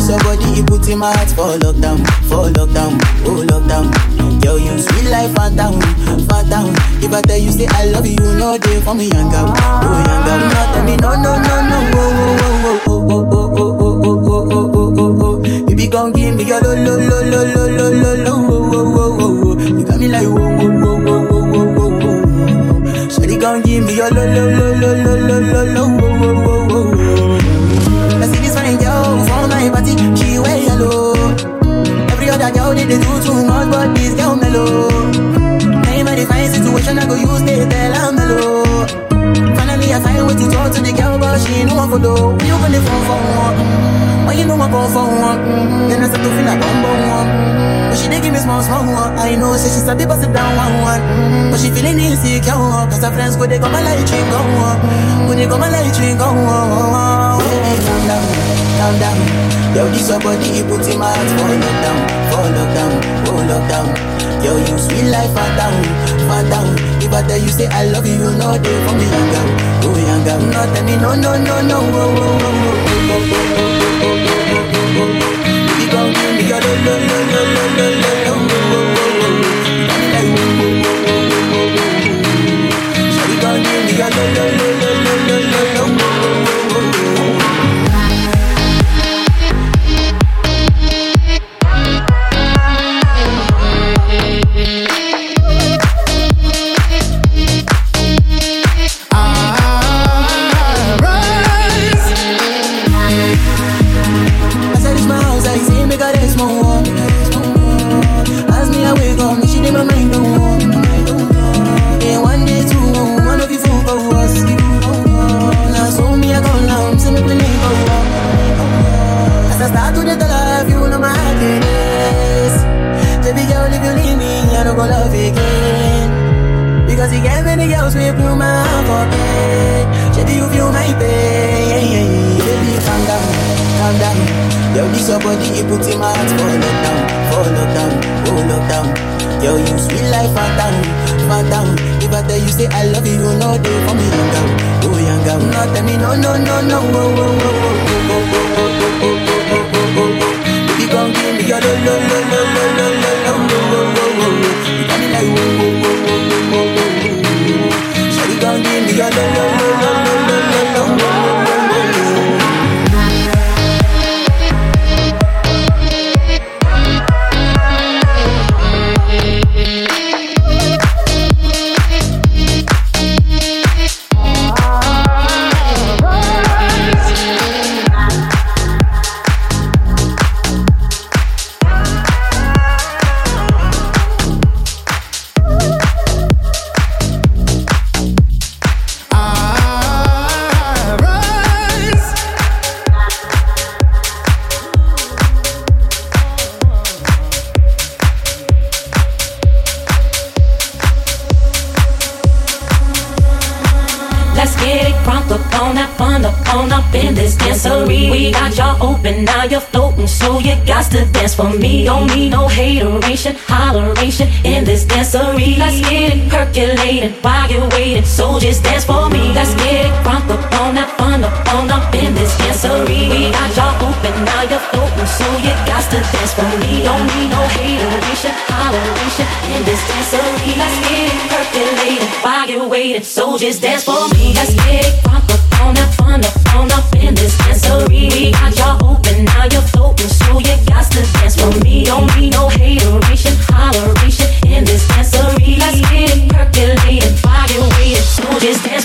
This your body, you put in my heart for lockdown, for lockdown, oh lockdown. Yo, you sweet down, fat down. If I tell you say I love you, you know for me young girl, oh young girl. No, tell me no, no, no, no, oh, oh, oh, oh, oh, oh, oh, oh, oh, oh, oh, oh, oh. Baby, gon' give me your lo, lo, lo, lo, lo, lo, lo, lo, oh, oh, oh, oh, oh. You got me like whoa, whoa, whoa, whoa, whoa, whoa, whoa, whoa. Shawty gon' give me your lo, lo, lo, lo, lo, lo, lo, lo, Girl they, they do too much, but this girl mellow. Ain't my fine situation, I go use they tell I'm mellow. Finally I find way to talk to the girl, but she ain't no one follow. You the phone for one, mm, when you know I go for one, mm, then I start to feel like I'm born one. mm. But she dey give me small small one. I know say she sabi pass it down one one, mm, but she feeling insecure cause her friends go they come and like drink go go they come and like drink go on. Hey, calm down, calm down. Yo, this your body, you put in my heart for lockdown, for lockdown, oh lockdown. Yo, you sweet life, fat down, fat down. If I tell you say I love you, you know they for me young girl, oh young girl. No, tell me no, no, no, no, oh, oh, oh, oh, oh, oh, oh, oh, oh, oh, oh, oh. You gon' give me your lo, lo, lo, lo, It up on that fun up on up in this dancery. We got y'all open, now you're floating, so you got to dance for me. Don't need no hateration, holleration in this dancery. Let's get it percolating while you're waiting, so just dance for me. Let's get it crunk up on that up on up in this dancery. We got y'all open, now you're floating, so you got to dance for me. Don't need no hateration, holleration in this dancery. Let's get it percolating while you're waiting, so just dance for me. Let's get it crunk up on that fun up on up in this dancery. We got y'all open, now you're floating, so you got to dance for me. Don't need no hateration, holleration in this dancery. Let's get it percolating while you're waiting, so just dance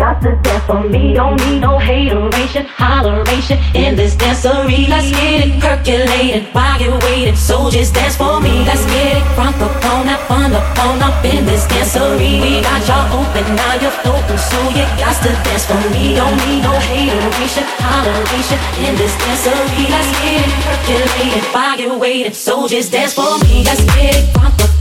Got to dance for me. Don't need no hateration, holleration in this dancery. Let's get it percolated while you're waiting. So just dance for me. Let's get it front up on that fun up on up in this dancery. We got y'all open, now you're floating. So you got to dance for me. Don't need no hateration, holleration in this dancery. Let's get it percolated while you're waiting. So just dance for me. Let's get it up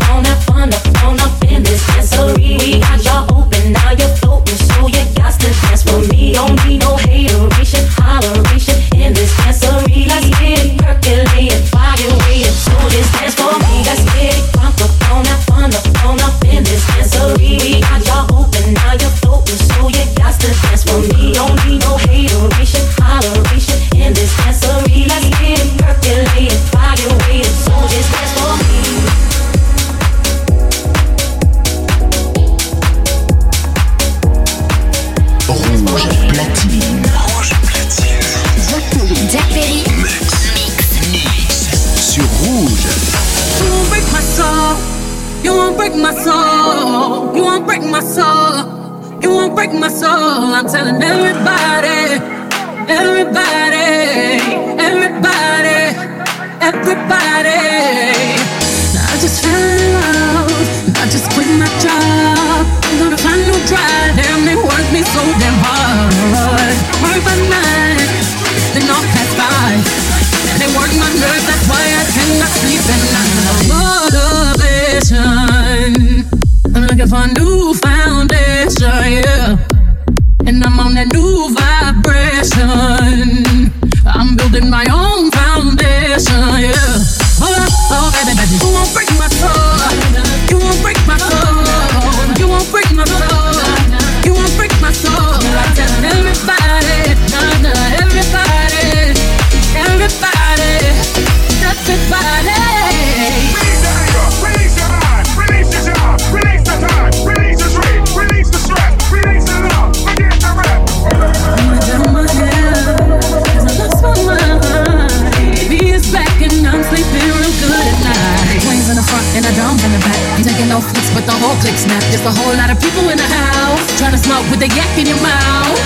smoke yak in your mouth.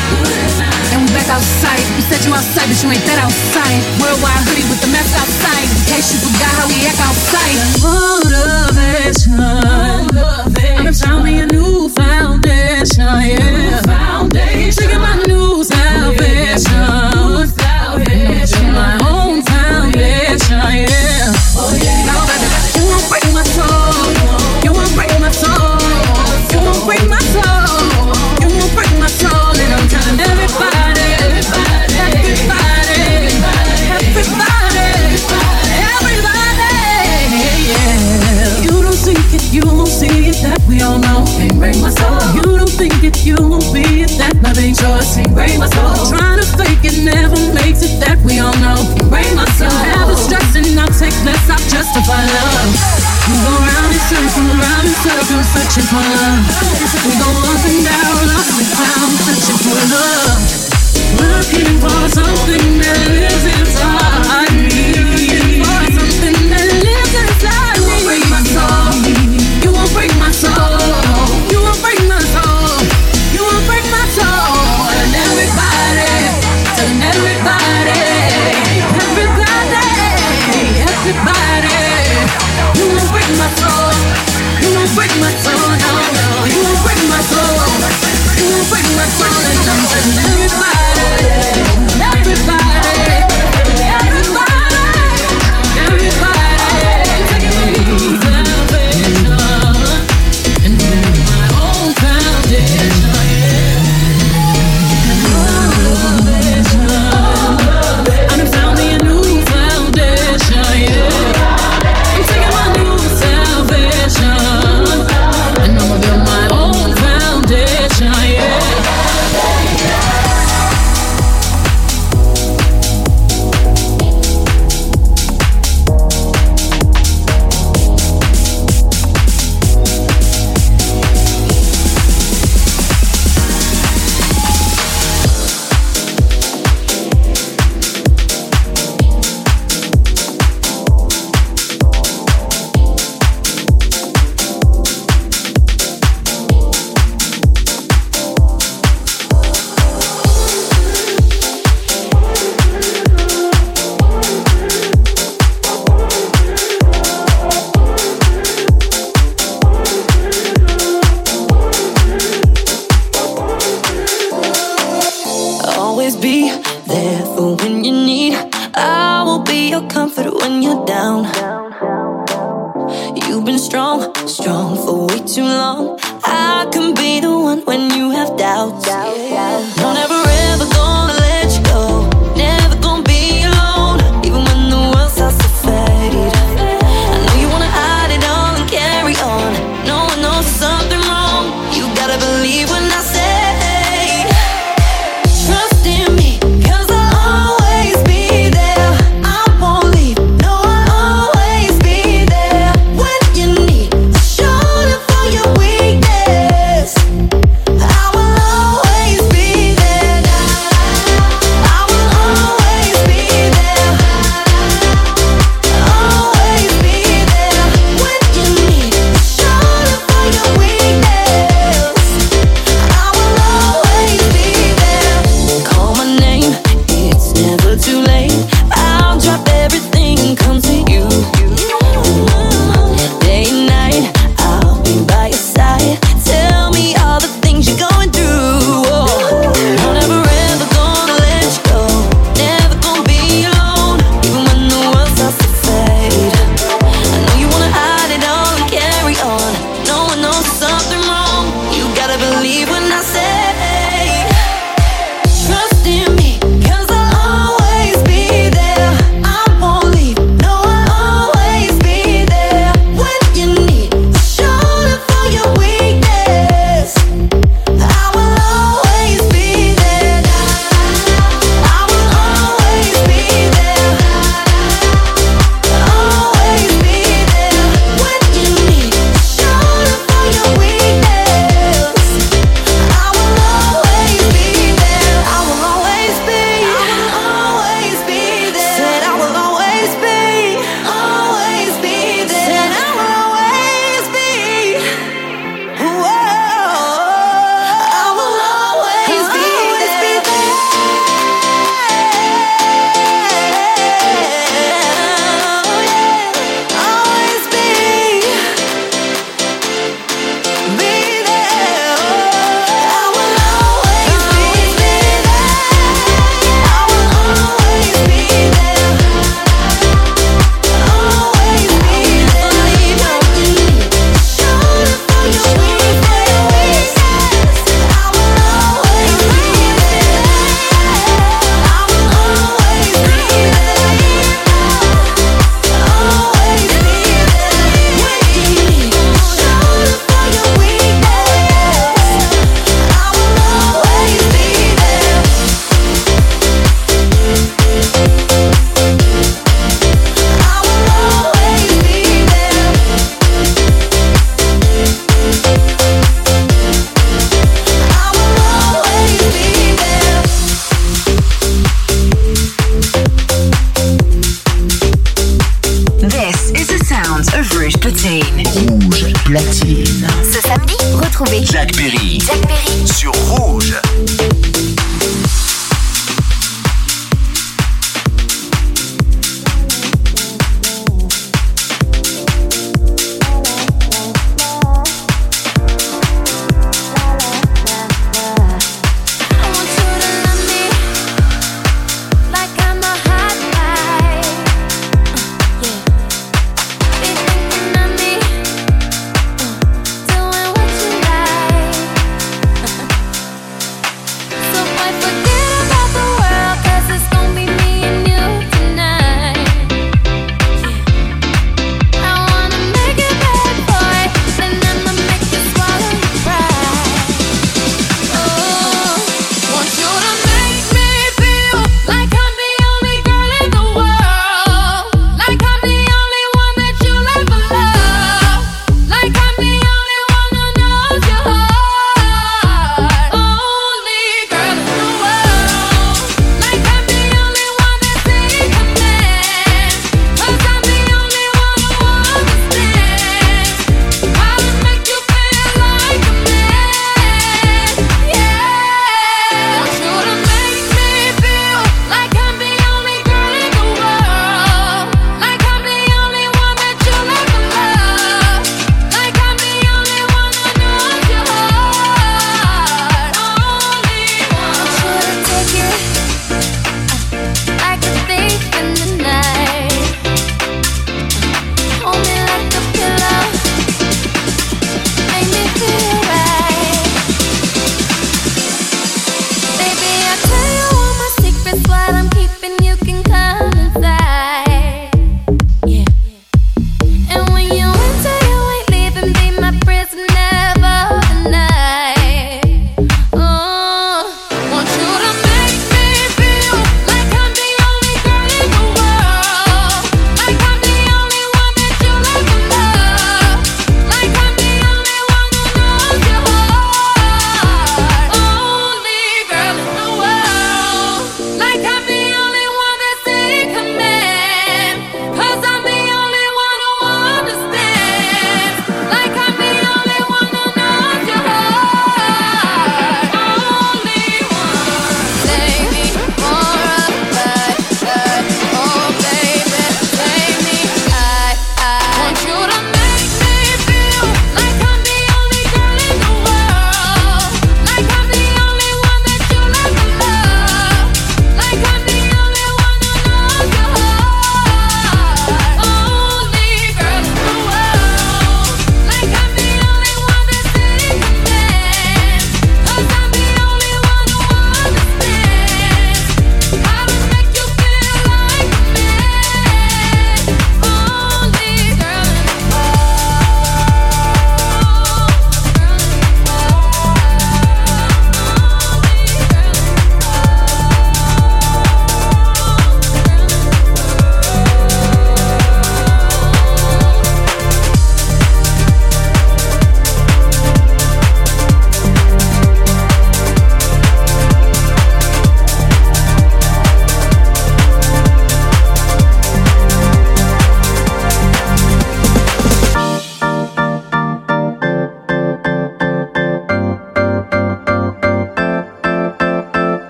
And we back outside. We said you outside, but you ain't that outside. Worldwide hoodie with the mess outside. In case you forgot how we act outside. Motivation. I'm found me a new foundation. Yeah. My new. Salvation. My own foundation. Yeah. You won't be it, that my choice. Break my soul. Trying to fake it never makes it, that we all know. Break my soul. Never stressing, I'll take less, I'll justify love. We go round in circles, round in circles, searching for love. We go up and down, up and down, searching for love. Looking for something that lives inside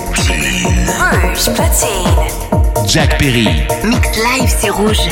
platine. Rouge platine. Jack Perry. Mix live, c'est rouge.